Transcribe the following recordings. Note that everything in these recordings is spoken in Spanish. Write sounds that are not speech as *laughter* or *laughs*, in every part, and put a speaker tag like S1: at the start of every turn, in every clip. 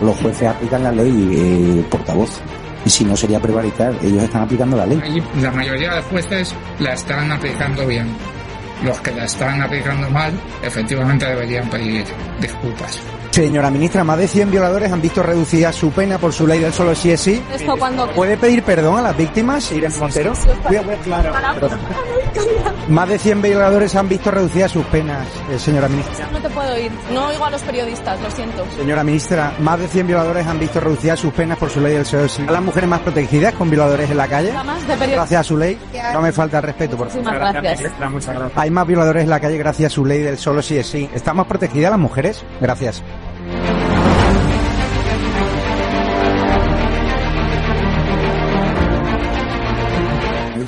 S1: Los jueces aplican la ley, eh, portavoz. Y si no sería prevaricar, ellos están aplicando la ley.
S2: Y la mayoría de jueces la están aplicando bien. Los que la están aplicando mal, efectivamente deberían pedir disculpas.
S3: Señora ministra, más de 100 violadores han visto reducida su pena por su ley del solo sí es sí.
S4: ¿Esto cuando
S3: ¿Puede pedir perdón a las víctimas, Irene Montero? Voy a- claro. Más de 100 violadores han visto reducidas sus penas, eh, señora ministra.
S4: No te puedo oír. No oigo a los periodistas, lo siento.
S3: Señora ministra, más de 100 violadores han visto reducidas sus penas por su ley del solo sí. ¿A las mujeres más protegidas con violadores en la calle?
S4: De.
S3: Gracias a su ley. No me falta el respeto, por favor.
S4: Muchísimas gracias.
S2: Muchas gracias.
S3: Hay más violadores en la calle gracias a su ley del solo sí es sí. ¿Están más protegidas las mujeres? Gracias.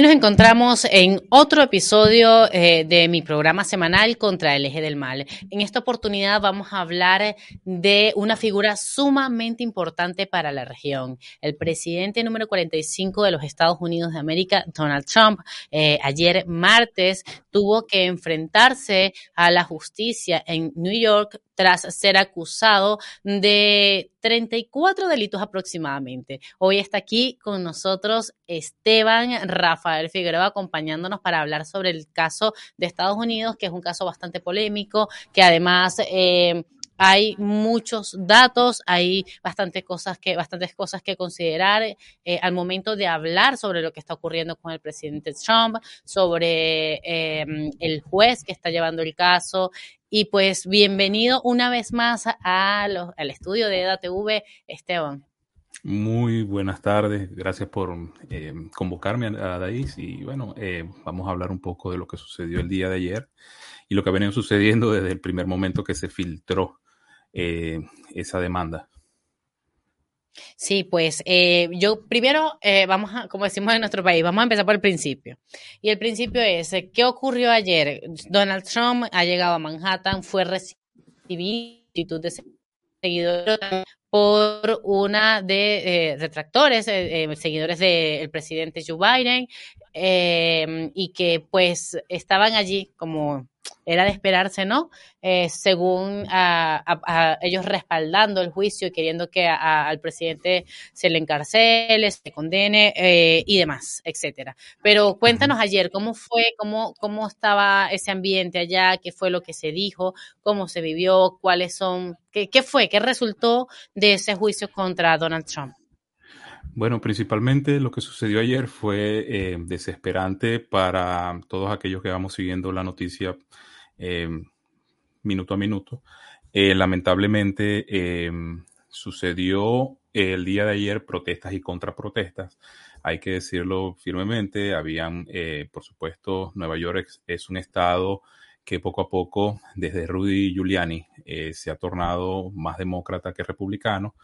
S5: Nos encontramos en otro episodio eh, de mi programa semanal contra el eje del mal. En esta oportunidad vamos a hablar de una figura sumamente importante para la región. El presidente número 45 de los Estados Unidos de América, Donald Trump, eh, ayer martes tuvo que enfrentarse a la justicia en New York tras ser acusado de 34 delitos aproximadamente. Hoy está aquí con nosotros Esteban Rafael Figueroa acompañándonos para hablar sobre el caso de Estados Unidos, que es un caso bastante polémico, que además... eh, hay muchos datos, hay bastantes cosas que, bastantes cosas que considerar eh, al momento de hablar sobre lo que está ocurriendo con el presidente Trump, sobre eh, el juez que está llevando el caso. Y pues bienvenido una vez más al estudio de EDATV, Esteban.
S6: Muy buenas tardes, gracias por eh, convocarme a, a Daís y bueno, eh, vamos a hablar un poco de lo que sucedió el día de ayer y lo que ha venido *laughs* sucediendo desde el primer momento que se filtró eh, esa demanda.
S5: Sí, pues eh, yo primero eh, vamos a, como decimos en nuestro país, vamos a empezar por el principio. Y el principio es, ¿qué ocurrió ayer? Donald Trump ha llegado a Manhattan, fue recibido de seguidores por una de eh, retractores, eh, eh, seguidores del presidente Joe Biden, eh, y que pues estaban allí como era de esperarse, ¿no? Eh, según ellos respaldando el juicio y queriendo que al presidente se le encarcele, se le condene eh, y demás, etcétera. Pero cuéntanos ayer, ¿cómo fue? ¿Cómo, ¿Cómo estaba ese ambiente allá? ¿Qué fue lo que se dijo? ¿Cómo se vivió? ¿Cuáles son? ¿Qué, qué fue? ¿Qué resultó de ese juicio contra Donald Trump?
S6: Bueno, principalmente lo que sucedió ayer fue eh, desesperante para todos aquellos que vamos siguiendo la noticia eh, minuto a minuto. Eh, lamentablemente sucedió el día de ayer protestas y contraprotestas. Hay que decirlo firmemente. Habían, por supuesto, Nueva York es, un estado que poco a poco, desde Rudy Giuliani, se ha tornado más demócrata que republicano.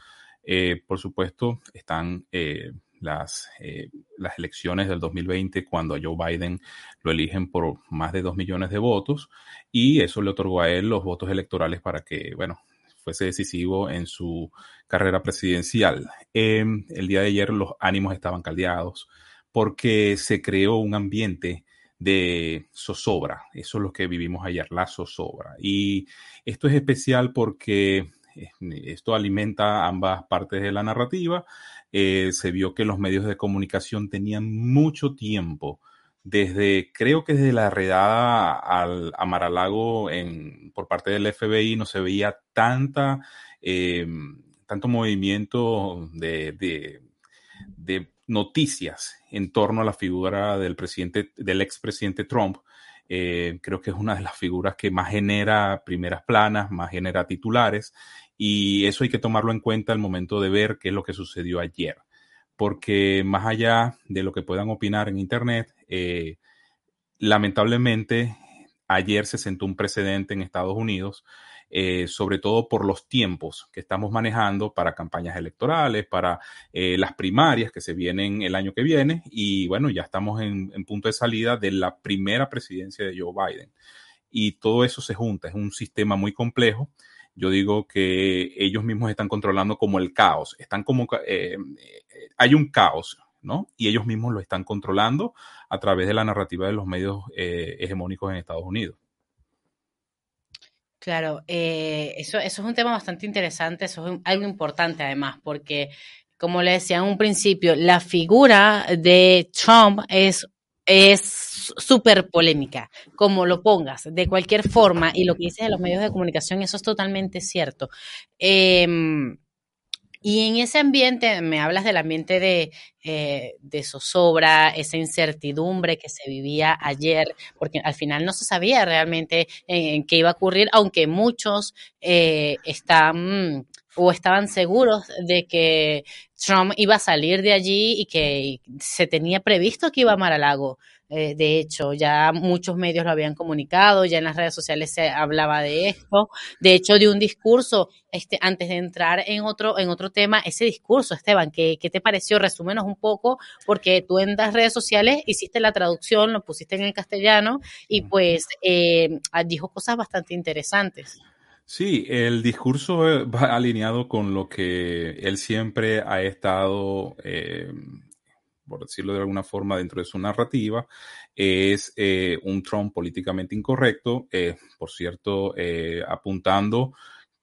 S6: Eh, por supuesto, están eh, las, eh, las elecciones del 2020 cuando a Joe Biden lo eligen por más de dos millones de votos y eso le otorgó a él los votos electorales para que, bueno, fuese decisivo en su carrera presidencial. El día de ayer los ánimos estaban caldeados porque se creó un ambiente de zozobra. Eso es lo que vivimos ayer, la zozobra. Y esto es especial porque esto alimenta ambas partes de la narrativa. Eh, se vio que los medios de comunicación tenían mucho tiempo, desde, creo que desde la redada al, a Maralago en, por parte del FBI no se veía tanta, eh, tanto movimiento de noticias en torno a la figura del presidente, del expresidente Trump, eh, creo que es una de las figuras que más genera primeras planas, más genera titulares y eso hay que tomarlo en cuenta al momento de ver qué es lo que sucedió ayer. Porque más allá de lo que puedan opinar en Internet, eh, lamentablemente ayer se sentó un precedente en Estados Unidos, eh, sobre todo por los tiempos que estamos manejando para campañas electorales, para eh, las primarias que se vienen el año que viene y bueno, ya estamos en, en punto de salida de la primera presidencia de Joe Biden. Y todo eso se junta, es un sistema muy complejo yo digo que ellos mismos están controlando como el caos, están como, eh, eh, hay un caos, ¿no? Y ellos mismos lo están controlando a través de la narrativa de los medios eh, hegemónicos en Estados Unidos.
S5: Claro, eso, eso es un tema bastante interesante, eso es algo importante además, porque como le decía en un principio, la figura de Trump es es súper polémica, como lo pongas, de cualquier forma, y lo que dices de los medios de comunicación, eso es totalmente cierto. Em, y en ese ambiente, me hablas del ambiente de, eh, de, zozobra, esa incertidumbre que se vivía ayer, porque al final no se sabía realmente en, qué iba a ocurrir, aunque muchos eh, están o estaban seguros de que Trump iba a salir de allí y que se tenía previsto que iba a Mar-a-Lago. Eh, de hecho, ya muchos medios lo habían comunicado, ya en las redes sociales se hablaba de esto. De hecho, de un discurso, este, antes de entrar en otro, en otro tema, ese discurso, Esteban, ¿qué, ¿qué te pareció? Resúmenos un poco, porque tú en las redes sociales hiciste la traducción, lo pusiste en el castellano y pues eh, dijo cosas bastante interesantes.
S6: Sí, el discurso eh, *laughs* va alineado con lo que él siempre ha estado, eh, por decirlo de alguna forma, dentro de su narrativa. Es eh, un Trump políticamente incorrecto, por cierto, apuntando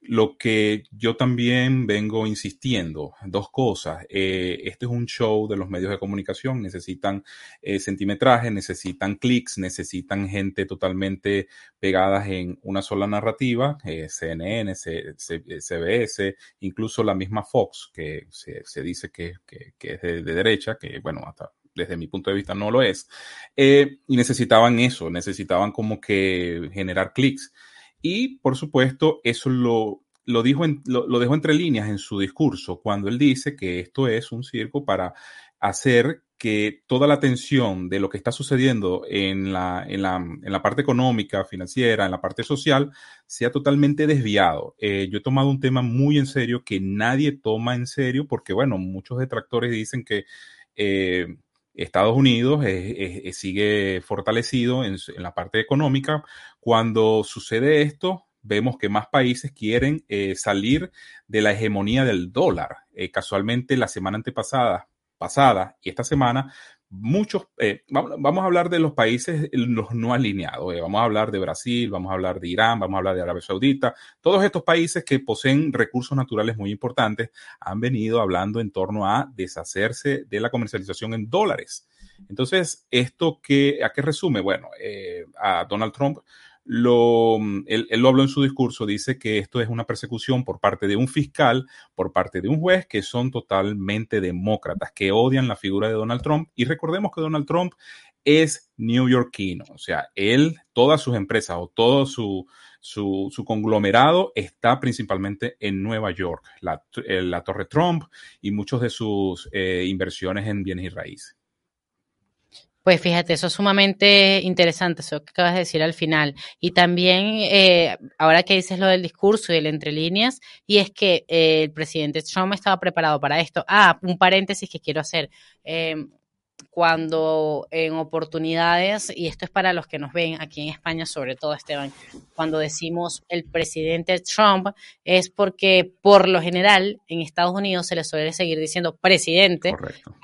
S6: lo que yo también vengo insistiendo, dos cosas. Eh, este es un show de los medios de comunicación, necesitan eh, centimetraje, necesitan clics, necesitan gente totalmente pegadas en una sola narrativa, eh, CNN, CBS, incluso la misma Fox, que se, dice que, es de, derecha, que bueno, hasta desde mi punto de vista no lo es, y necesitaban eso, necesitaban como que generar clics. Y por supuesto, eso lo, lo, dijo lo, dejó entre líneas en su discurso cuando él dice que esto es un circo para hacer que toda la atención de lo que está sucediendo en la, en la, en la parte económica, financiera, en la parte social, sea totalmente desviado. Eh, yo he tomado un tema muy en serio que nadie toma en serio porque, bueno, muchos detractores dicen que eh, Estados Unidos sigue fortalecido en, la parte económica. Cuando sucede esto, vemos que más países quieren eh, salir de la hegemonía del dólar. Eh, casualmente, la semana antepasada pasada y esta semana muchos, eh, vamos, a hablar de los países los no alineados, eh, vamos a hablar de Brasil, vamos a hablar de Irán, vamos a hablar de Arabia Saudita, todos estos países que poseen recursos naturales muy importantes han venido hablando en torno a deshacerse de la comercialización en dólares. Entonces, ¿esto qué, a qué resume? Bueno, eh, a Donald Trump lo, él, lo habló en su discurso, dice que esto es una persecución por parte de un fiscal, por parte de un juez, que son totalmente demócratas, que odian la figura de Donald Trump. Y recordemos que Donald Trump es neoyorquino, o sea, él, todas sus empresas o todo su, su, conglomerado está principalmente en Nueva York, la, la Torre Trump y muchas de sus eh, inversiones en bienes y raíces.
S5: Pues fíjate, eso es sumamente interesante, eso que acabas de decir al final. Y también, eh, ahora que dices lo del discurso y del entre líneas, y es que eh, el presidente Trump estaba preparado para esto. Ah, un paréntesis que quiero hacer. Eh, cuando en oportunidades, y esto es para los que nos ven aquí en España, sobre todo Esteban, cuando decimos el presidente Trump, es porque por lo general en Estados Unidos se le suele seguir diciendo presidente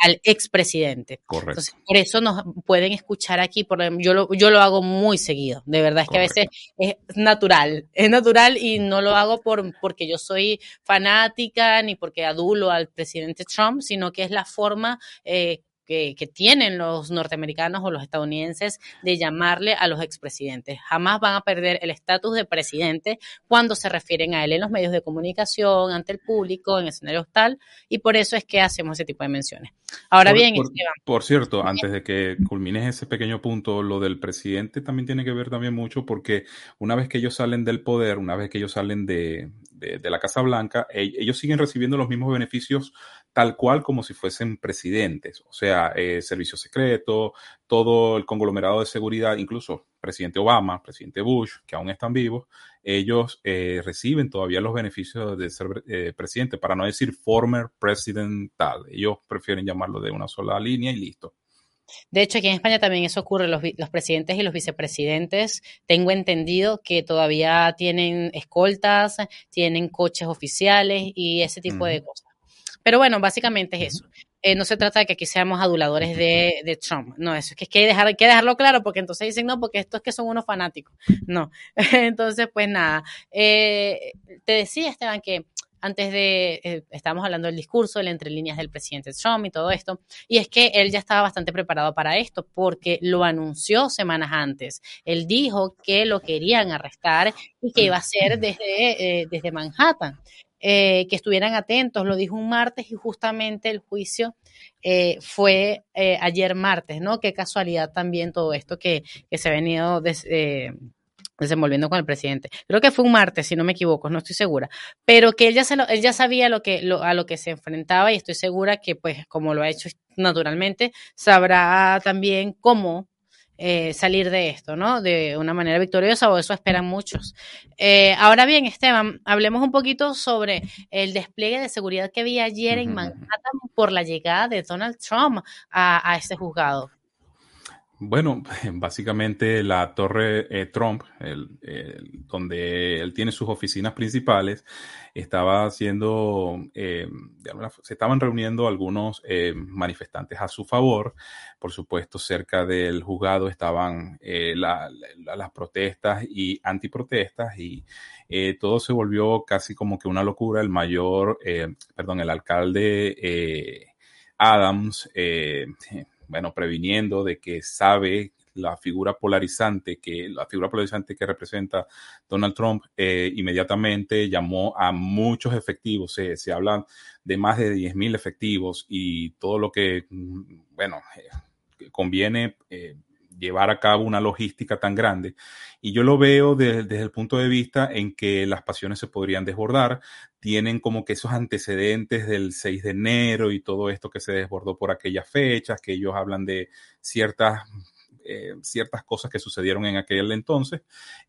S5: al expresidente. Entonces, por eso nos pueden escuchar aquí, por, yo, lo, yo lo hago muy seguido, de verdad es que a veces es natural, es natural y no lo hago por, porque yo soy fanática ni porque adulo al presidente Trump, sino que es la forma eh, que, tienen los norteamericanos o los estadounidenses de llamarle a los expresidentes. Jamás van a perder el estatus de presidente cuando se refieren a él en los medios de comunicación, ante el público, en escenarios tal, y por eso es que hacemos ese tipo de menciones. Ahora bien,
S6: por, por cierto, antes de que culmines ese pequeño punto, lo del presidente también tiene que ver también mucho porque una vez que ellos salen del poder, una vez que ellos salen de, de, la Casa Blanca, e, ellos siguen recibiendo los mismos beneficios tal cual como si fuesen presidentes, o sea, eh, servicio secreto, todo el conglomerado de seguridad, incluso presidente Obama, presidente Bush, que aún están vivos, ellos eh, reciben todavía los beneficios de ser eh, presidente, para no decir former president tal. Ellos prefieren llamarlo de una sola línea y listo.
S5: De hecho, aquí en España también eso ocurre. Los, presidentes y los vicepresidentes, tengo entendido que todavía tienen escoltas, tienen coches oficiales y ese tipo de cosas. Pero bueno, básicamente es eso. Eh, no se trata de que aquí seamos aduladores de, Trump. No, eso es que, hay, que, dejar, que dejarlo claro porque entonces dicen, no, porque estos que son unos fanáticos. No. *laughs* entonces, pues nada. Eh, te decía, Esteban, que antes de, eh, estábamos hablando del discurso, de entre líneas del presidente Trump y todo esto, y es que él ya estaba bastante preparado para esto porque lo anunció semanas antes. Él dijo que lo querían arrestar y que iba a ser desde, eh, desde Manhattan. Eh, que estuvieran atentos, lo dijo un martes y justamente el juicio fue ayer martes, ¿no? Qué casualidad también todo esto que, que se ha venido desenvolviendo con el presidente. Creo que fue un martes, si no me equivoco, no estoy segura. Pero que él ya, se lo, él ya sabía lo que, a lo que se enfrentaba y estoy segura que, pues, como lo ha hecho naturalmente, sabrá también cómo eh, salir de esto, ¿no? De una manera victoriosa, o eso esperan muchos. Eh, ahora bien, Esteban, hablemos un poquito sobre el despliegue de seguridad que vi ayer en Manhattan por la llegada de Donald Trump a, a este juzgado.
S6: Bueno, *laughs* básicamente la torre eh, Trump, donde él tiene sus oficinas principales, estaba haciendo, eh, se estaban reuniendo algunos eh, manifestantes a su favor. Por supuesto, cerca del juzgado estaban las protestas y antiprotestas y todo se volvió casi como que una locura. El mayor, perdón, el alcalde Adams bueno, previniendo de que sabe la figura polarizante que la figura polarizante que representa Donald Trump eh, inmediatamente llamó a muchos efectivos. Se, se habla de más de 10.000 efectivos y todo lo que mm, bueno eh, conviene eh, llevar a cabo una logística tan grande. Y yo lo veo desde el punto de vista en que las pasiones se podrían desbordar, tienen como que esos antecedentes del 6 de enero y todo esto que se desbordó por aquellas fechas, que ellos hablan de ciertas eh, ciertas cosas que sucedieron en aquel entonces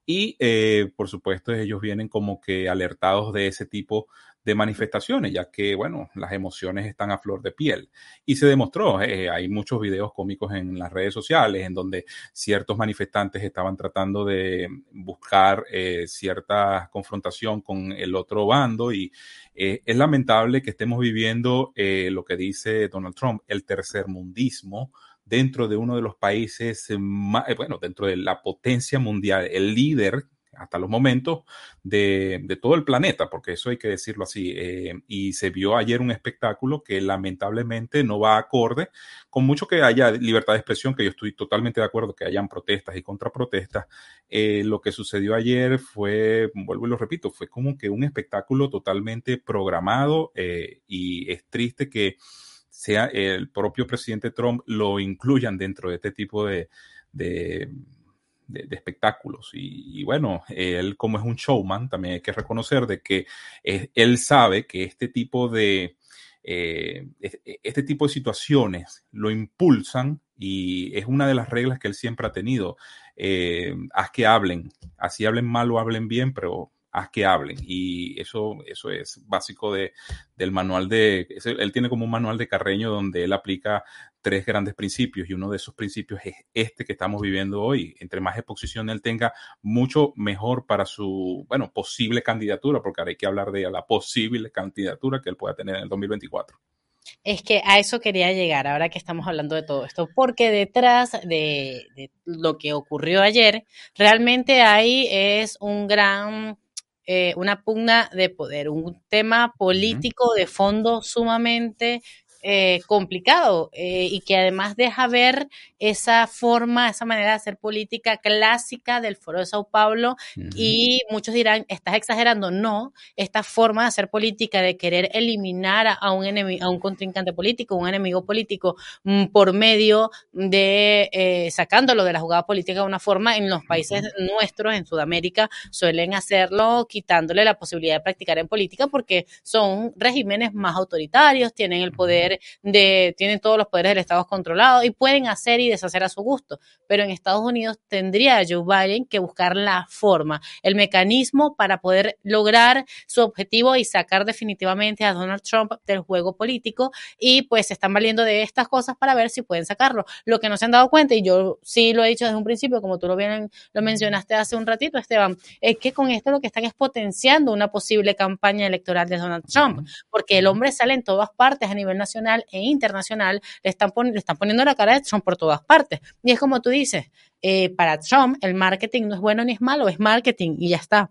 S6: y eh, por supuesto ellos vienen como que alertados de ese tipo de manifestaciones, ya que, bueno, las emociones están a flor de piel. Y se demostró, eh, hay muchos videos cómicos en las redes sociales en donde ciertos manifestantes estaban tratando de buscar eh, cierta confrontación con el otro bando y eh, es lamentable que estemos viviendo lo que dice Donald Trump, el tercermundismo dentro de uno de los países, más, bueno, dentro de la potencia mundial, el líder hasta los momentos de, todo el planeta, porque eso hay que decirlo así. Eh, y se vio ayer un espectáculo que lamentablemente no va acorde con mucho que haya libertad de expresión, que yo estoy totalmente de acuerdo que hayan protestas y contraprotestas. Eh, lo que sucedió ayer fue, vuelvo y lo repito, fue como que un espectáculo totalmente programado eh, y es triste que sea el propio presidente Trump lo incluyan dentro de este tipo de de, espectáculos. Y, bueno, él como es un showman, también hay que reconocer de que él sabe que este tipo de, eh, este tipo de situaciones lo impulsan y es una de las reglas que él siempre ha tenido. Eh, haz que hablen, así hablen mal o hablen bien, pero haz que hablen. Y eso, eso es básico de, del manual de, él tiene como un manual de Carreño donde él aplica tres grandes principios y uno de esos principios es este que estamos viviendo hoy. Entre más exposición él tenga, mucho mejor para su, bueno, posible candidatura, porque ahora hay que hablar de la posible candidatura que él pueda tener en el 2024.
S5: Es que a eso quería llegar ahora que estamos hablando de todo esto, porque detrás de, de lo que ocurrió ayer, realmente ahí es un gran eh, una pugna de poder, un tema político de fondo sumamente eh, complicado eh, y que además deja ver esa forma, esa manera de hacer política clásica del Foro de Sao Paulo y muchos dirán, estás exagerando. No, esta forma de hacer política, de querer eliminar a un, enemigo, a un contrincante político, un enemigo político mm, por medio de eh, sacándolo de la jugada política de una forma, en los países nuestros, en Sudamérica, suelen hacerlo quitándole la posibilidad de practicar en política porque son regímenes más autoritarios, tienen el poder de, tienen todos los poderes del Estado controlados y pueden hacer y deshacer a su gusto. Pero en Estados Unidos tendría Joe Biden que buscar la forma, el mecanismo para poder lograr su objetivo y sacar definitivamente a Donald Trump del juego político y pues se están valiendo de estas cosas para ver si pueden sacarlo. Lo que no se han dado cuenta, y yo sí lo he dicho desde un principio, como tú lo bien lo mencionaste hace un ratito, Esteban, es que con esto lo que están es potenciando una posible campaña electoral de Donald Trump, porque el hombre sale en todas partes a nivel nacional e internacional le están, le están poniendo la cara de Trump por todas partes. Y es como tú dices, eh, para Trump el marketing no es bueno ni es malo, es marketing y ya está.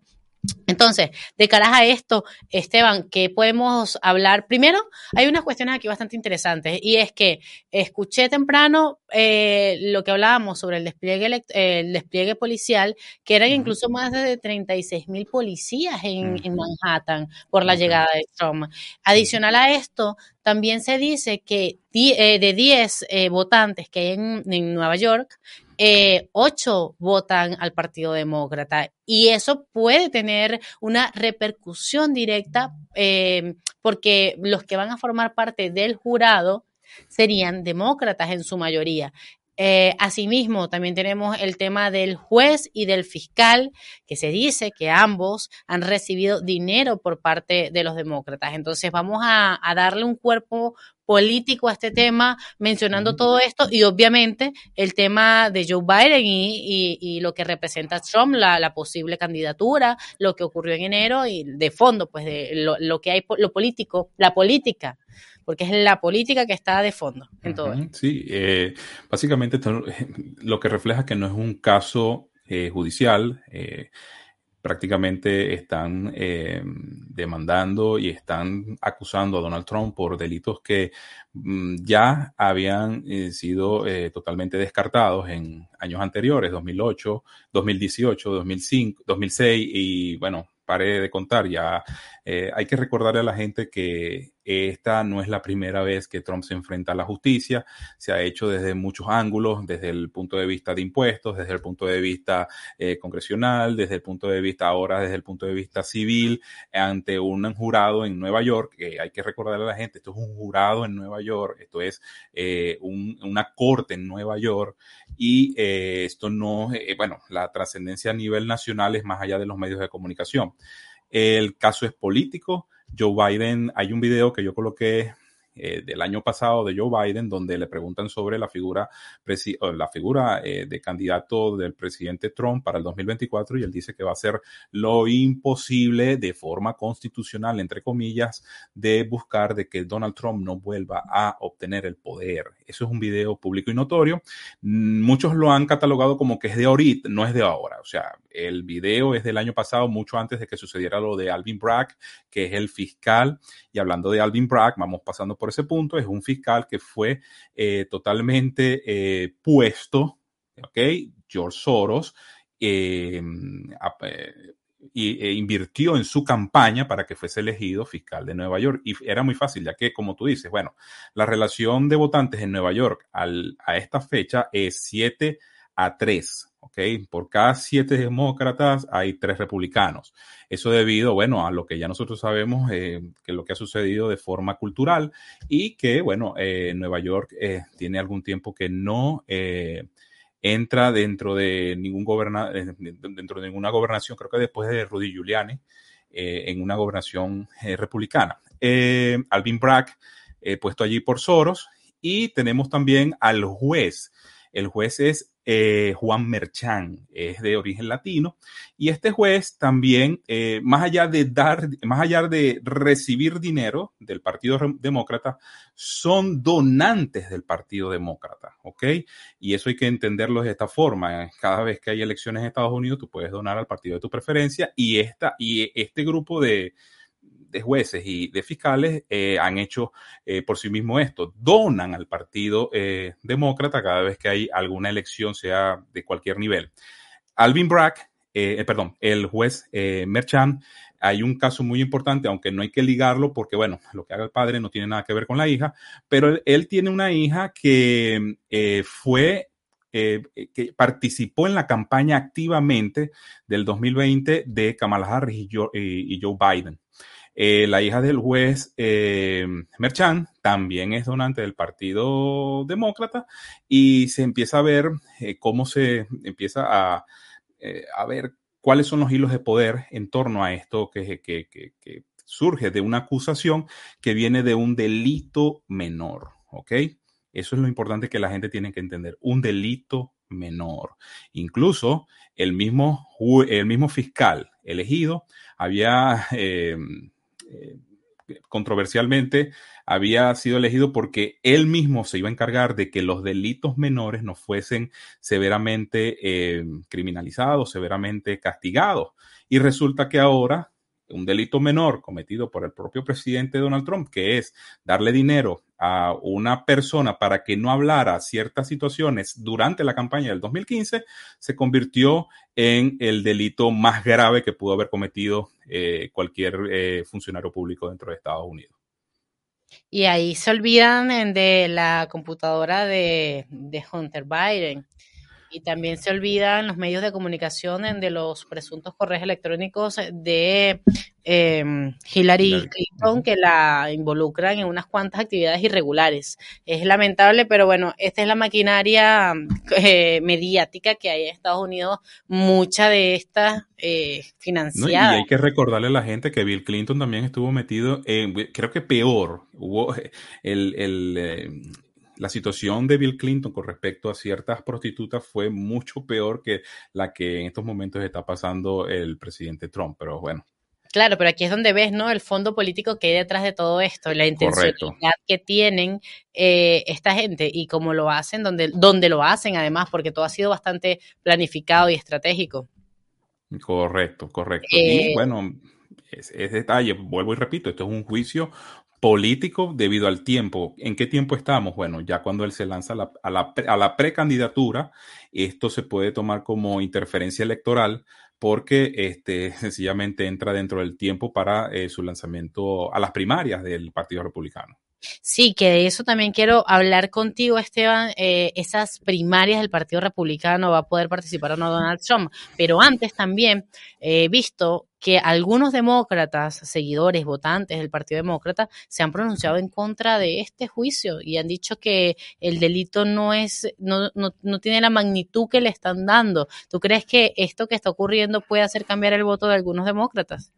S5: Entonces, de cara a esto, Esteban, ¿qué podemos hablar? Primero, hay unas cuestiones aquí bastante interesantes y es que escuché temprano eh, lo que hablábamos sobre el despliegue, el despliegue policial, que eran incluso más de 36 mil policías en, Manhattan por la llegada de Trump. Adicional a esto, también se dice que eh, de 10 eh, votantes que hay en Nueva York, eh, ocho votan al Partido Demócrata y eso puede tener una repercusión directa eh, porque los que van a formar parte del jurado serían demócratas en su mayoría. Eh, asimismo, también tenemos el tema del juez y del fiscal, que se dice que ambos han recibido dinero por parte de los demócratas. Entonces, vamos a darle un cuerpo político a este tema, mencionando todo esto y obviamente el tema de Joe Biden y, lo que representa Trump, la, posible candidatura, lo que ocurrió en enero y de fondo, pues de lo, que hay, lo político, la política porque es la política que está de fondo en todo esto.
S6: Sí, eh, básicamente lo que refleja que no es un caso eh, judicial, eh, prácticamente están eh, demandando y están acusando a Donald Trump por delitos que mm, ya habían eh, sido eh, totalmente descartados en años anteriores, 2008, 2018, 2005, 2006 y bueno, pare de contar, ya eh, hay que recordarle a la gente que esta no es la primera vez que Trump se enfrenta a la justicia, se ha hecho desde muchos ángulos, desde el punto de vista de impuestos, desde el punto de vista eh, congresional, desde el punto de vista ahora, desde el punto de vista civil, ante un jurado en Nueva York, que hay que recordarle a la gente, esto es un jurado en Nueva York, esto es eh, una corte en Nueva York y esto no, bueno, la trascendencia a nivel nacional es más allá de los medios de comunicación. El caso es político. Joe Biden, hay un video que yo coloqué eh, del año pasado de Joe Biden, donde le preguntan sobre la figura, la figura eh, de candidato del presidente Trump para el 2024 y él dice que va a hacer lo imposible de forma constitucional, entre comillas, de buscar de que Donald Trump no vuelva a obtener el poder. Eso es un video público y notorio. Muchos lo han catalogado como que es de ahorita, no es de ahora. O sea, el video es del año pasado, mucho antes de que sucediera lo de Alvin Bragg, que es el fiscal. Y hablando de Alvin Bragg, vamos pasando ese punto, es un fiscal que fue eh, totalmente eh, puesto, ¿ok? George Soros. Eh, y, e invirtió en su campaña para que fuese elegido fiscal de Nueva York. Y era muy fácil, ya que, como tú dices, bueno, la relación de votantes en Nueva York al, a esta fecha es 7 a 3. ¿Ok? Por cada siete demócratas hay tres republicanos. Eso debido, bueno, a lo que ya nosotros sabemos, eh, que lo que ha sucedido de forma cultural y que, bueno, eh, Nueva York eh, tiene algún tiempo que no entra dentro de ningún goberna dentro de ninguna gobernación, creo que después de Rudy Giuliani, en una gobernación republicana. Alvin Bragg, puesto allí por Soros, y tenemos también al juez. El juez es eh, Juan Merchán, es de origen latino, y este juez también, eh, más allá de dar, más allá de recibir dinero del Partido Demócrata, son donantes del Partido Demócrata, ¿ok? Y eso hay que entenderlo de esta forma. Cada vez que hay elecciones en Estados Unidos, tú puedes donar al partido de tu preferencia y, esta, y este grupo de, de jueces y de fiscales eh, han hecho eh, por sí mismo esto, donan al Partido eh, Demócrata cada vez que hay alguna elección, sea de cualquier nivel. Alvin Bragg, perdón, el juez Merchant, hay un caso muy importante, aunque no hay que ligarlo porque, bueno, lo que haga el padre no tiene nada que ver con la hija, pero él, tiene una hija que fue que participó en la campaña activamente del 2020 de Kamala Harris y Joe Biden. Eh, la hija del juez eh, Merchan también es donante del Partido Demócrata y se empieza a ver eh, cómo se empieza a, a, ver cuáles son los hilos de poder en torno a esto que, que, que, surge de una acusación que viene de un delito menor, ¿ok? Eso es lo importante que la gente tiene que entender, un delito menor. Incluso el mismo, el mismo fiscal elegido había eh, controversialmente había sido elegido porque él mismo se iba a encargar de que los delitos menores no fuesen severamente eh, criminalizados, severamente castigados. Y resulta que ahora un delito menor cometido por el propio presidente Donald Trump, que es darle dinero a una persona para que no hablara ciertas situaciones durante la campaña del 2015, se convirtió en el delito más grave que pudo haber cometido eh, cualquier eh, funcionario público dentro de Estados Unidos.
S5: Y ahí se olvidan de la computadora de Hunter Biden. Y también se olvidan los medios de comunicación de los presuntos correos electrónicos de em, Hillary Clinton que la involucran en unas cuantas actividades irregulares. Es lamentable, pero bueno, esta es la maquinaria eh, mediática que hay en Estados Unidos, mucha de esta eh, financiada.
S6: y hay que recordarle a la gente que Bill Clinton también estuvo metido en, creo que peor, hubo el, el eh, la situación de Bill Clinton con respecto a ciertas prostitutas fue mucho peor que la que en estos momentos está pasando el presidente Trump, pero bueno.
S5: Claro, pero aquí es donde ves, ¿no? El fondo político que hay detrás de todo esto, la intencionalidad que tienen eh, esta gente y cómo lo hacen, donde, donde lo hacen además, porque todo ha sido bastante planificado y estratégico.
S6: Correcto, correcto. y eh, bueno, es, detalle, vuelvo y repito, esto es un juicio político debido al tiempo. ¿En qué tiempo estamos? Bueno, ya cuando él se lanza a la, a la, precandidatura, esto se puede tomar como interferencia electoral porque este, *laughs* sencillamente entra dentro del tiempo para eh, su lanzamiento a las primarias del Partido Republicano.
S5: Sí, que de eso también quiero hablar contigo, Esteban. Eh, esas primarias del Partido Republicano va a poder participar o no Donald Trump. Pero antes también he visto que algunos demócratas, seguidores, votantes del Partido Demócrata, se han pronunciado en contra de este juicio y han dicho que el delito no es, no, no, no tiene la magnitud que le están dando. ¿Tú crees que esto que está ocurriendo puede hacer cambiar el voto de algunos demócratas?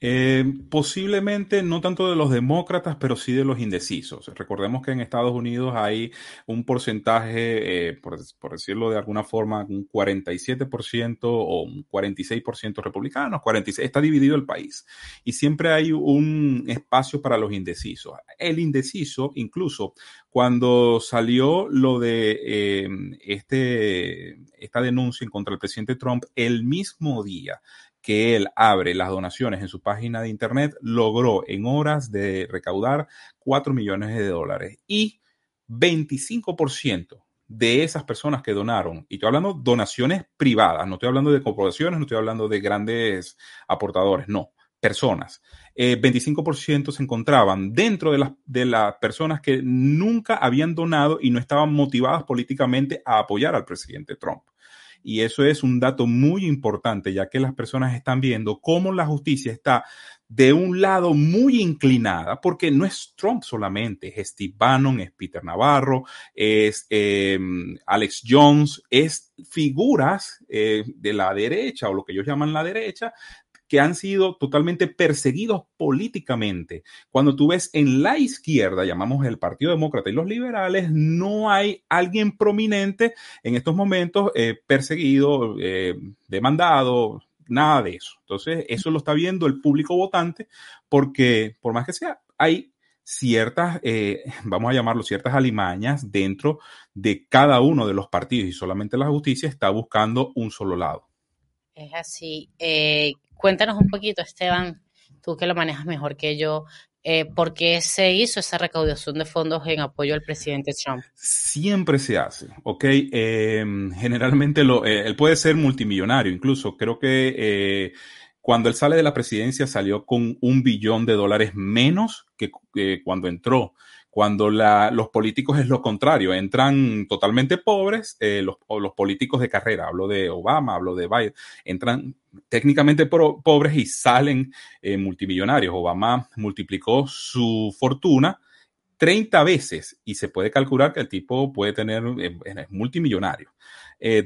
S6: Eh, posiblemente no tanto de los demócratas, pero sí de los indecisos. Recordemos que en Estados Unidos hay un porcentaje, eh, por, decirlo de alguna forma, un 47% o un 46% republicanos, 46, está dividido el país. Y siempre hay un espacio para los indecisos. El indeciso, incluso cuando salió lo de eh, este, esta denuncia en contra del presidente Trump, el mismo día que él abre las donaciones en su página de internet, logró en horas de recaudar 4 millones de dólares y 25% de esas personas que donaron, y estoy hablando de donaciones privadas, no estoy hablando de corporaciones, no estoy hablando de grandes aportadores, no, personas. 25% eh, se encontraban dentro de las, de las personas que nunca habían donado y no estaban motivadas políticamente a apoyar al presidente Trump. Y eso es un dato muy importante, ya que las personas están viendo cómo la justicia está de un lado muy inclinada, porque no es Trump solamente, es Steve Bannon, es Peter Navarro, es em, Alex Jones, es figuras eh, de la derecha o lo que ellos llaman la derecha, que han sido totalmente perseguidos políticamente. Cuando tú ves en la izquierda, llamamos el Partido Demócrata y los liberales, no hay alguien prominente en estos momentos eh, perseguido, eh, demandado, nada de eso. Entonces, eso lo está viendo el público votante porque, por más que sea, hay ciertas, eh, vamos a llamarlo, ciertas alimañas dentro de cada uno de los partidos y solamente la justicia está buscando un solo lado.
S5: Es así. Cuéntanos un poquito, Esteban, tú que lo manejas mejor que yo, eh, ¿por qué se hizo esa recaudación de fondos en apoyo al presidente Trump?
S6: Siempre se hace, ¿ok? Em, generalmente lo, eh, él puede ser multimillonario, incluso creo que eh, cuando él sale de la presidencia salió con un billón de dólares menos que cuando entró cuando los políticos es lo contrario, entran totalmente pobres, eh, los, políticos de carrera, hablo de Obama, hablo de Biden, entran técnicamente pobres y salen eh, multimillonarios. Obama multiplicó su fortuna 30 veces y se puede calcular que el tipo puede tener, eh, es multimillonario.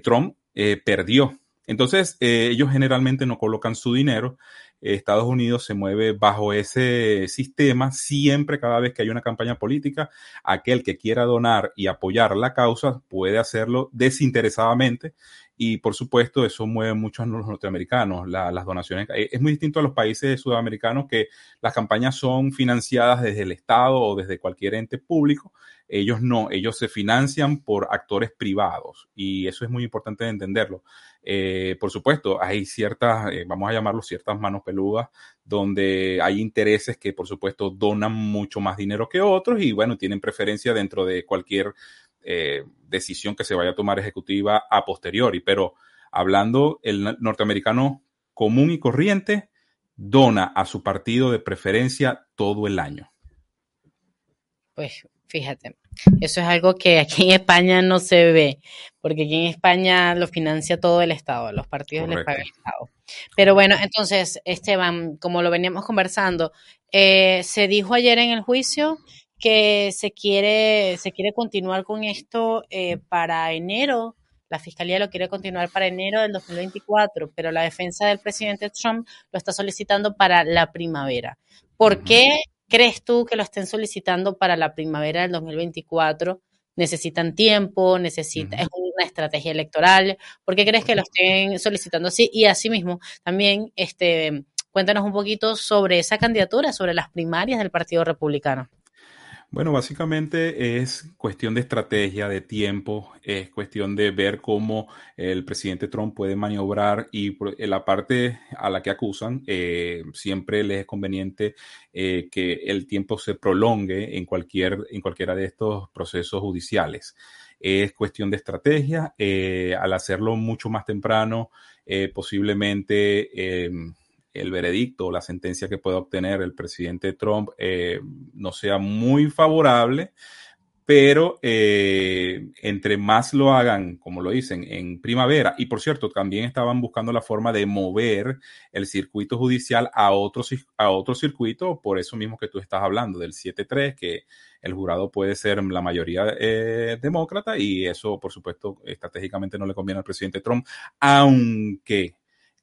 S6: Trump perdió. Entonces, ellos generalmente no colocan su dinero Estados Unidos se mueve bajo ese sistema. Siempre, cada vez que hay una campaña política, aquel que quiera donar y apoyar la causa puede hacerlo desinteresadamente. Y por supuesto, eso mueve mucho a norteamericanos. las donaciones eh, es muy distinto a los países sudamericanos que las campañas son financiadas desde el Estado o desde cualquier ente público. Ellos no, ellos se financian por actores privados y eso es muy importante de entenderlo. Eh, por supuesto, hay ciertas, eh, vamos a llamarlo ciertas manos peludas, donde hay intereses que por supuesto donan mucho más dinero que otros y bueno, tienen preferencia dentro de cualquier eh, decisión que se vaya a tomar ejecutiva a posteriori. Pero hablando, el norteamericano común y corriente dona a su partido de preferencia todo el año.
S5: Pues Fíjate, eso es algo que aquí en España no se ve, porque aquí en España lo financia todo el Estado, los partidos les paga el Estado. Pero bueno, entonces, Esteban, como lo veníamos conversando, eh, se dijo ayer en el juicio que se quiere, se quiere continuar con esto eh, para enero. La fiscalía lo quiere continuar para enero del 2024, pero la defensa del presidente Trump lo está solicitando para la primavera. ¿Por qué ¿Crees tú que lo estén solicitando para la primavera del 2024? ¿Necesitan tiempo? Necesita, ¿Es una estrategia electoral? ¿Por qué crees que lo estén solicitando así? Y asimismo, también este, cuéntanos un poquito sobre esa candidatura, sobre las primarias del Partido Republicano.
S6: Bueno, básicamente es cuestión de estrategia, de tiempo, es cuestión de ver cómo el presidente Trump puede maniobrar y la parte a la que acusan, eh, siempre les es conveniente eh, que el tiempo se prolongue en, cualquier, en cualquiera de estos procesos judiciales. Es cuestión de estrategia, eh, al hacerlo mucho más temprano, posiblemente el veredicto o la sentencia que pueda obtener el presidente Trump eh, no sea muy favorable, pero eh, entre más lo hagan, como lo dicen, en primavera, y por cierto, también estaban buscando la forma de mover el circuito judicial a otro, a otro circuito, por eso mismo que tú estás hablando del 7-3, que el jurado puede ser la mayoría eh, demócrata, y eso, por supuesto, estratégicamente no le conviene al presidente Trump, aunque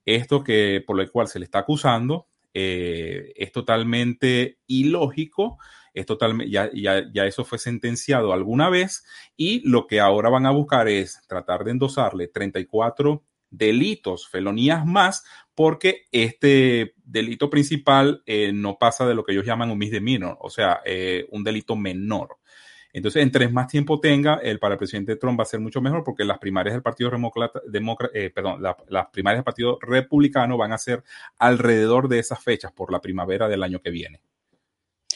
S6: esto que por lo cual se le está acusando eh, es totalmente ilógico. Es totalmente, ya, ya, ya eso fue sentenciado alguna vez y lo que ahora van a buscar es tratar de endosarle 34 delitos, felonías más, porque este delito principal eh, no pasa de lo que ellos llaman un misdemeanor, o sea, eh, un delito menor. Entonces, entre más tiempo tenga, el para el presidente Trump va a ser mucho mejor porque las primarias del Partido Demócrata, eh, perdón, las primarias del Partido Republicano van a ser alrededor de esas fechas por la primavera del año que viene.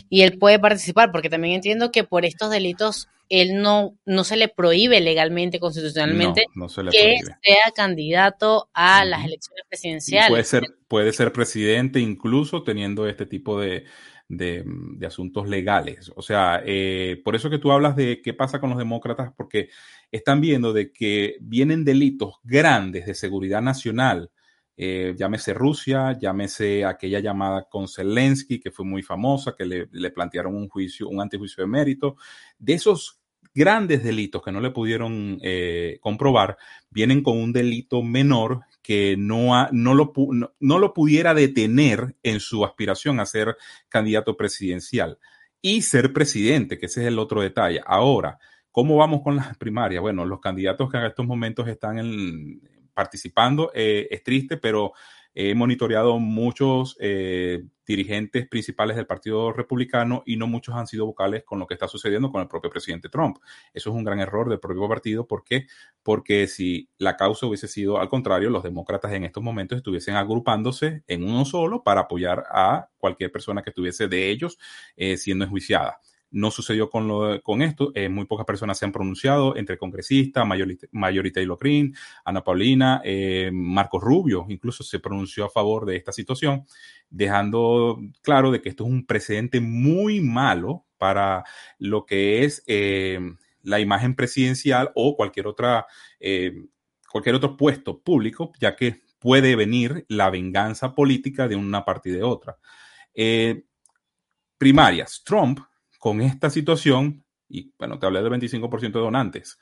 S5: Y él puede participar, porque también entiendo que por estos delitos él no, no se le prohíbe legalmente, constitucionalmente, que sea candidato a las elecciones presidenciales.
S6: Puede ser, puede ser presidente incluso teniendo este tipo de, de, asuntos legales. O sea, eh, por eso que tú hablas de qué pasa con los demócratas, porque están viendo de que vienen delitos grandes de seguridad nacional eh, llámese Rusia, llámese aquella llamada con Zelensky, que fue muy famosa, que le, plantearon un juicio, un antijuicio de mérito. De esos grandes delitos que no le pudieron eh, comprobar, vienen con un delito menor que no, no, lo, no, lo pudiera detener en su aspiración a ser candidato presidencial y ser presidente, que ese es el otro detalle. Ahora, ¿cómo vamos con las primarias? Bueno, los candidatos que en estos momentos están participando. Eh, es triste, pero he monitoreado muchos eh, dirigentes principales del Partido Republicano y no muchos han sido vocales con lo que está sucediendo con el propio presidente Trump. Eso es un gran error del propio partido. ¿Por qué? Porque si la causa hubiese sido al contrario, los demócratas en estos momentos estuviesen agrupándose en uno solo para apoyar a cualquier persona que estuviese de ellos eh, siendo enjuiciada. No sucedió con, lo, con esto. Eh, muy pocas personas se han pronunciado, entre congresistas, Mayorita Taylor Green, Ana Paulina, eh, Marcos Rubio, incluso se pronunció a favor de esta situación, dejando claro de que esto es un precedente muy malo para lo que es eh, la imagen presidencial o cualquier otra cualquier otro puesto público, ya que puede venir la venganza política de una parte y de otra. primarias. Trump con esta situación, y bueno, te hablé del 25% de donantes,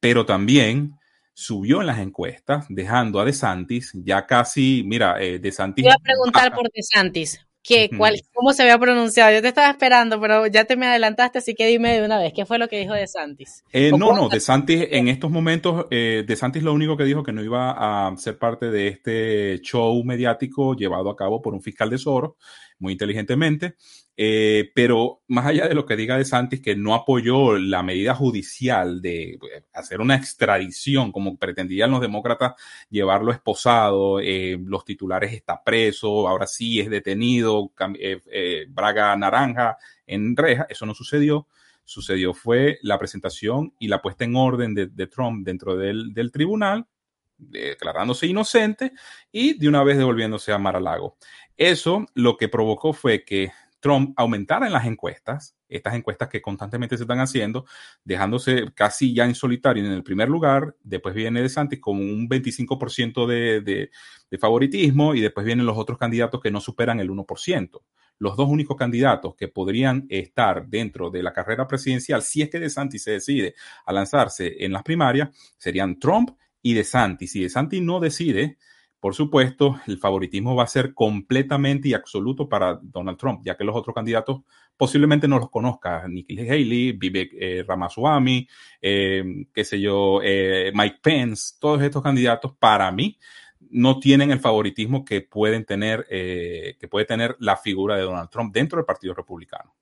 S6: pero también subió en las encuestas, dejando a DeSantis ya casi, mira, eh, DeSantis...
S5: Te iba a preguntar por DeSantis, ¿qué, cuál, ¿cómo se había pronunciado? Yo te estaba esperando, pero ya te me adelantaste, así que dime de una vez, ¿qué fue lo que dijo DeSantis?
S6: Eh, no, no, DeSantis en estos momentos, eh, DeSantis lo único que dijo que no iba a ser parte de este show mediático llevado a cabo por un fiscal de Soros, muy inteligentemente, eh, pero más allá de lo que diga de Santis, que no apoyó la medida judicial de eh, hacer una extradición, como pretendían los demócratas llevarlo esposado, eh, los titulares está preso, ahora sí es detenido, Braga Naranja en reja, eso no sucedió. Sucedió fue la presentación y la puesta en orden de, Trump dentro del, del tribunal, declarándose inocente y de una vez devolviéndose a Mar-a-Lago. Eso lo que provocó fue que Trump aumentara en las encuestas, estas encuestas que constantemente se están haciendo, dejándose casi ya en solitario en el primer lugar, después viene DeSantis con un 25% de, de, de favoritismo y después vienen los otros candidatos que no superan el 1%. Los dos únicos candidatos que podrían estar dentro de la carrera presidencial, si es que DeSantis se decide a lanzarse en las primarias, serían Trump y DeSantis. Si DeSantis no decide, por supuesto, el favoritismo va a ser completamente y absoluto para Donald Trump, ya que los otros candidatos posiblemente no los conozca. Nikki Haley, Vivek eh, Ramaswamy, eh, qué sé yo, eh, Mike Pence, todos estos candidatos para mí no tienen el favoritismo que pueden tener, que puede tener la figura de Donald Trump dentro del Partido Republicano.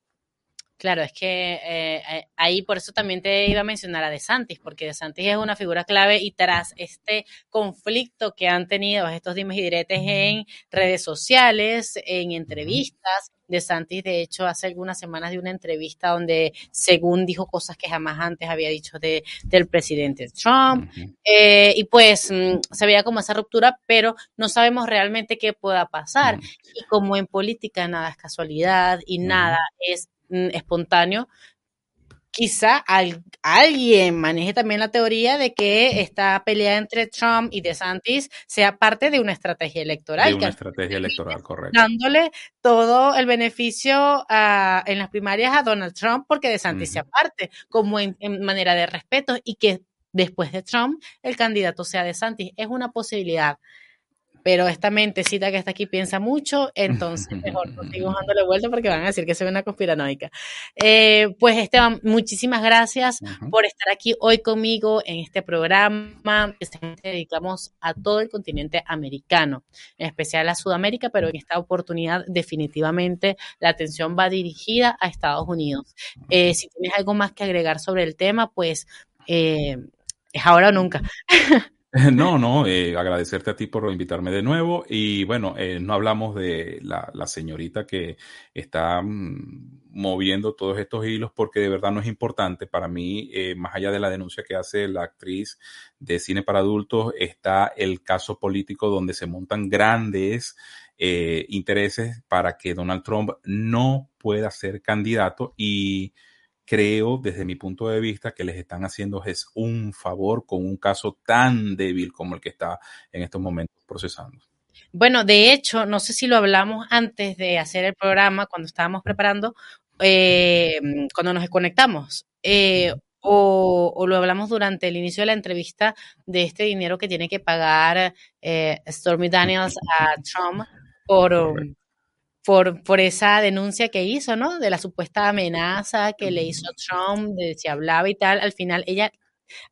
S5: Claro, es que eh, eh, ahí por eso también te iba a mencionar a DeSantis, porque DeSantis es una figura clave y tras este conflicto que han tenido estos dimes y diretes en redes sociales, en entrevistas, DeSantis de hecho hace algunas semanas de una entrevista donde según dijo cosas que jamás antes había dicho de, del presidente Trump eh, y pues mm, se veía como esa ruptura, pero no sabemos realmente qué pueda pasar. Y como en política nada es casualidad y nada es espontáneo, quizá alguien maneje también la teoría de que esta pelea entre Trump y DeSantis sea parte de una estrategia electoral.
S6: De una estrategia electoral, correcto.
S5: Dándole todo el beneficio en las primarias a Donald Trump porque DeSantis sea parte, como en, manera de respeto y que después de Trump el candidato sea DeSantis. Es una posibilidad. Pero esta mentecita que está aquí piensa mucho, entonces *laughs* mejor no sigo dándole vuelta porque van a decir que soy una conspiranoica. Eh, pues Esteban, muchísimas gracias por estar aquí hoy conmigo en este programa que dedicamos a todo el continente americano, en especial a Sudamérica, pero en esta oportunidad definitivamente la atención va dirigida a Estados Unidos. Eh, si tienes algo más que agregar sobre el tema, pues eh, es ahora o nunca. *laughs* *laughs*
S6: No, no, eh, agradecerte a ti por invitarme de nuevo. Y bueno, eh, no hablamos de la, señorita que está mm, moviendo todos estos hilos porque de verdad no es importante. Para mí, eh, más allá de la denuncia que hace la actriz de cine para adultos, está el caso político donde se montan grandes intereses para que Donald Trump no pueda ser candidato y creo desde mi punto de vista que les están haciendo es un favor con un caso tan débil como el que está en estos momentos procesando.
S5: Bueno, de hecho, no sé si lo hablamos antes de hacer el programa, cuando estábamos preparando, eh, cuando nos conectamos, eh, o, lo hablamos durante el inicio de la entrevista de este dinero que tiene que pagar eh, Stormy Daniels a Trump por, por, por esa denuncia que hizo, ¿no? De la supuesta amenaza que le hizo Trump, de si hablaba y tal. Al final, ella,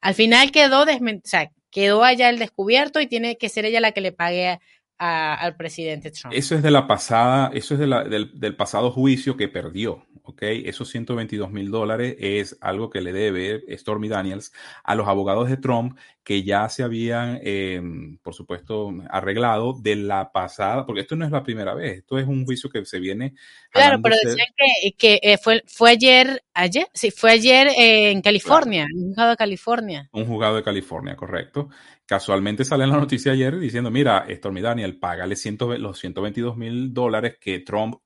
S5: al final quedó, o sea, quedó allá el descubierto y tiene que ser ella la que le pague al presidente Trump.
S6: Eso es de la pasada, eso es de la, del, del pasado juicio que perdió. ¿ok? Esos 122 mil dólares es algo que le debe Stormy Daniels a los abogados de Trump que ya se habían, em, por supuesto, arreglado de la pasada, porque esto no es la primera vez, esto es un juicio que se viene.
S5: Claro, pero decían que, que eh, fue, fue ayer, ayer, sí, fue ayer en California, un juzgado de California.
S6: Un juzgado de California, correcto. Casualmente sale en la noticia ayer diciendo, mira, Stormy Daniel, págale los 122 mil dólares que Trump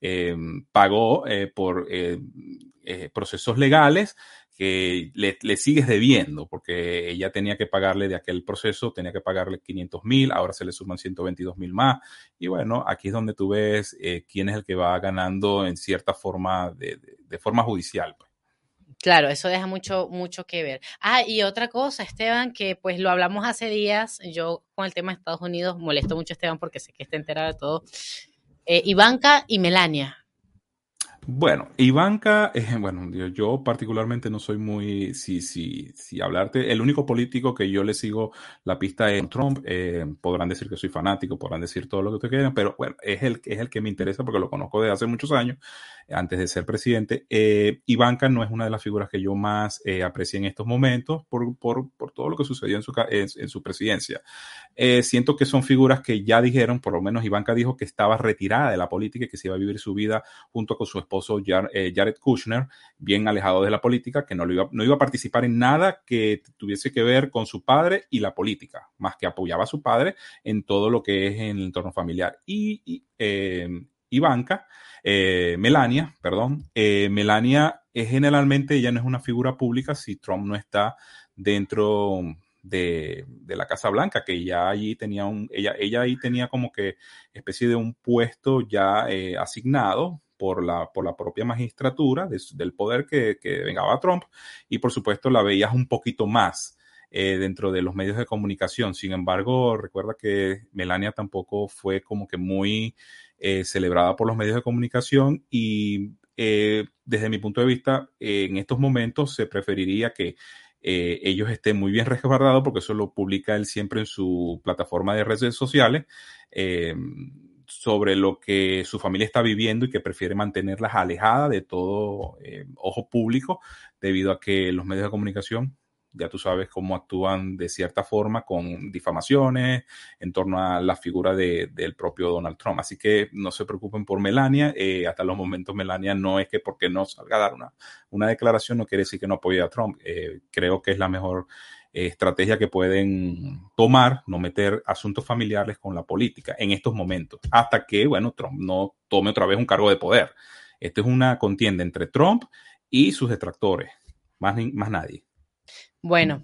S6: em, pagó eh, por eh, procesos legales que le, sigues debiendo, porque ella tenía que pagarle de aquel proceso, tenía que pagarle 500 mil, ahora se le suman 122 mil más. Y bueno, aquí es donde tú ves eh, quién es el que va ganando en cierta forma, de, forma judicial. Pues.
S5: Claro, eso deja mucho, mucho que ver. Ah, y otra cosa, Esteban, que pues lo hablamos hace días, yo con el tema de Estados Unidos molesto mucho a Esteban porque sé que está enterado de todo. Eh, Ivanka y Melania,
S6: bueno, Ivanka, eh, *laughs* bueno, yo, particularmente no soy muy, si, si, si hablarte, el único político que yo le sigo la pista es Trump, eh, podrán decir que soy fanático, podrán decir todo lo que ustedes quieran, pero bueno, es el, es el que me interesa porque lo conozco desde hace muchos años, antes de ser presidente. Eh, Ivanka no es una de las figuras que yo más eh, aprecio en estos momentos por, por, por, todo lo que sucedió en su, en, su presidencia. siento que son figuras que ya dijeron, por lo menos Ivanka dijo que estaba retirada de la política y que se iba a vivir su vida junto con su esposo eh, Jared Kushner, bien alejado de la política, que no, iba, no iba a participar en nada que tuviese que ver con su padre y la política, más que apoyaba a su padre en todo lo que es en el entorno familiar. Y, eh, Ivanka, eh, Melania, perdón, Melania es generalmente, ella no es una figura pública si Trump no está dentro de, la Casa Blanca, que ya allí tenía un, ella, ella ahí tenía como que especie de un puesto ya asignado por la, por la propia magistratura del poder que, que vengaba Trump y por supuesto la veías un poquito más eh, dentro de los medios de comunicación. Sin embargo, recuerda que Melania tampoco fue como que muy eh, celebrada por los medios de comunicación y eh, desde mi punto de vista, en estos momentos se preferiría que ellos estén muy bien resguardados porque eso lo publica él siempre en su plataforma de redes sociales sobre lo que su familia está viviendo y que prefiere mantenerlas alejadas de todo eh, ojo público debido a que los medios de comunicación, ya tú sabes cómo actúan de cierta forma con difamaciones en torno a la figura del propio Donald Trump. Así que no se preocupen por Melania. Eh, hasta los momentos Melania no es que porque no salga a dar una, una declaración no quiere decir que no apoye a Trump. Eh, creo que es la mejor estrategia que pueden tomar, no meter asuntos familiares con la política en estos momentos, hasta que, bueno, Trump no tome otra vez un cargo de poder. Esto es una contienda entre Trump y sus detractores, más, más nadie.
S5: Bueno,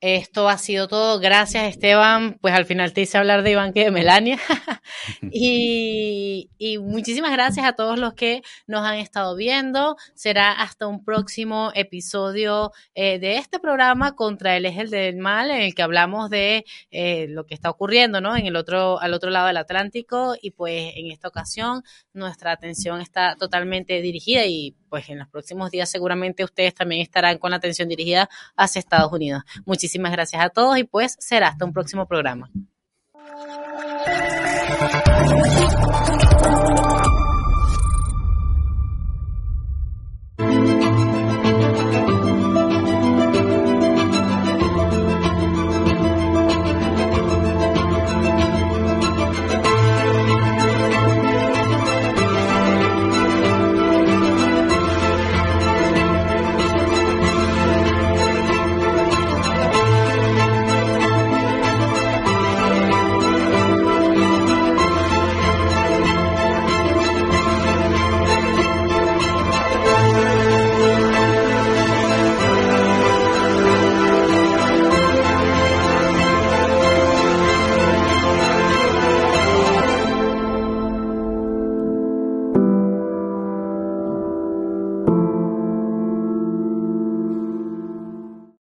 S5: Esto ha sido todo. Gracias, Esteban. Pues al final te hice hablar de Iván que de Melania. *laughs* y, muchísimas gracias a todos los que nos han estado viendo. Será hasta un próximo episodio eh, de este programa contra el eje del mal, en el que hablamos de eh, lo que está ocurriendo, ¿no? En el otro, al otro lado del Atlántico. Y pues en esta ocasión nuestra atención está totalmente dirigida y pues en los próximos días seguramente ustedes también estarán con la atención dirigida hacia Estados Unidos. Muchísimas gracias a todos y pues será hasta un próximo programa.